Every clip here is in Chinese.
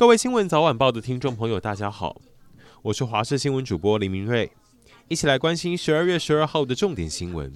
各位新闻早晚报的听众朋友，大家好，我是华视新闻主播林明瑞，一起来关心十二月十二号的重点新闻。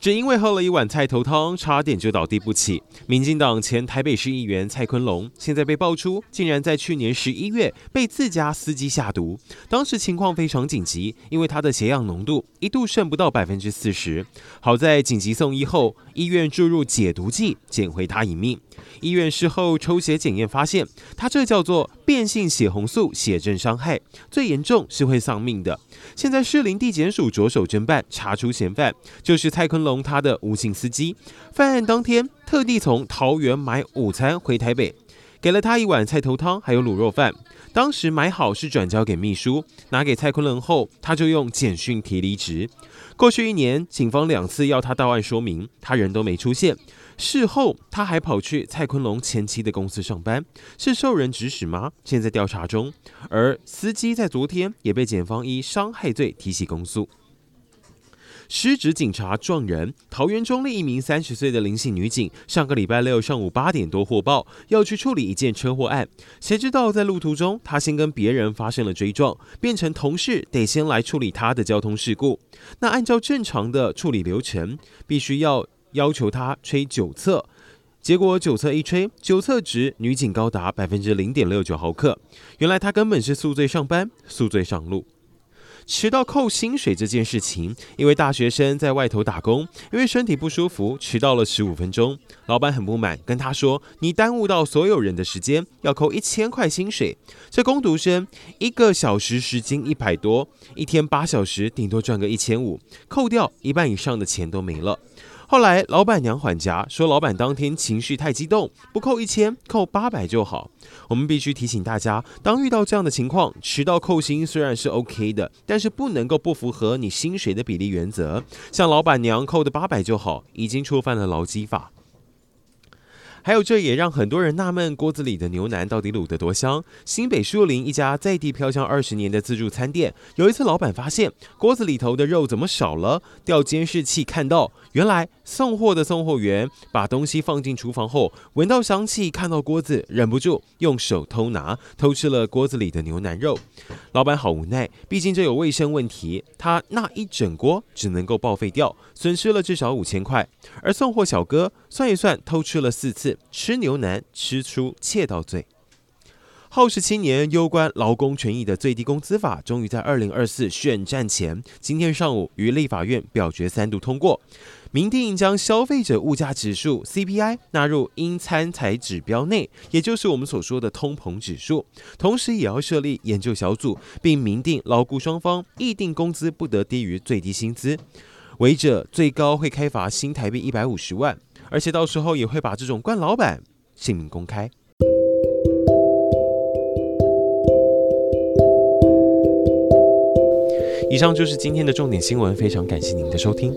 只因为喝了一碗菜头汤，差点就倒地不起。民进党前台北市议员蔡坤龙，现在被爆出竟然在去年十一月被自家司机下毒，当时情况非常紧急，因为他的血氧浓度一度剩不到百分之四十。好在紧急送医后，医院注入解毒剂，捡回他一命。医院事后抽血检验发现，他这叫做变性血红素血症伤害，最严重是会丧命的。现在士林地检署着手侦办，查出嫌犯就是蔡坤龙他的无姓司机。犯案当天特地从桃园买午餐回台北，给了他一碗菜头汤，还有卤肉饭。当时买好是转交给秘书，拿给蔡坤龙后，他就用简讯提离职。过去一年，警方两次要他到案说明，他人都没出现。事后他还跑去蔡坤龙前妻的公司上班，是受人指使吗？现在调查中。而司机在昨天也被检方以伤害罪提起公诉。失职警察撞人，桃园中坜一名三十岁的林姓女警，上个礼拜六上午八点多获报，要去处理一件车祸案。谁知道在路途中，她先跟别人发生了追撞，变成同事得先来处理她的交通事故。那按照正常的处理流程，必须要要求她吹酒测，结果酒测一吹，酒测值女警高达百分之零点六九毫克。原来她根本是宿醉上班，宿醉上路。迟到扣薪水这件事情，因为大学生在外头打工，因为身体不舒服，迟到了十五分钟。老板很不满，跟他说：“你耽误到所有人的时间，要扣一千块薪水。”这工读生一个小时时薪一百多，一天八小时，顶多赚个一千五，扣掉一半以上的钱都没了。后来老板娘缓颊说，老板当天情绪太激动，不扣一千，扣八百就好。我们必须提醒大家，当遇到这样的情况，迟到扣薪虽然是 OK 的，但是不能够不符合你薪水的比例原则。像老板娘扣的八百就好，已经触犯了劳基法。还有，这也让很多人纳闷，锅子里的牛腩到底卤得多香？新北树林一家在地飘香二十年的自助餐店，有一次老板发现锅子里头的肉怎么少了？调监视器看到，原来送货的送货员把东西放进厨房后，闻到香气，看到锅子，忍不住用手偷拿，偷吃了锅子里的牛腩肉。老板好无奈，毕竟这有卫生问题，他那一整锅只能够报废掉，损失了至少五千块。而送货小哥算一算，偷吃了四次。吃牛腩吃出窃盗罪，耗时七年攸关劳工权益的最低工资法，终于在二零二四选战前，今天上午于立法院表决三度通过，明定将消费者物价指数 CPI 纳入应参采指标内，也就是我们所说的通膨指数，同时也要设立研究小组，并明定劳雇双方议定工资不得低于最低薪资，违者最高会开罚新台币一百五十万。而且到时候也会把这种惯老板姓名公开。以上就是今天的重点新闻，非常感谢您的收听。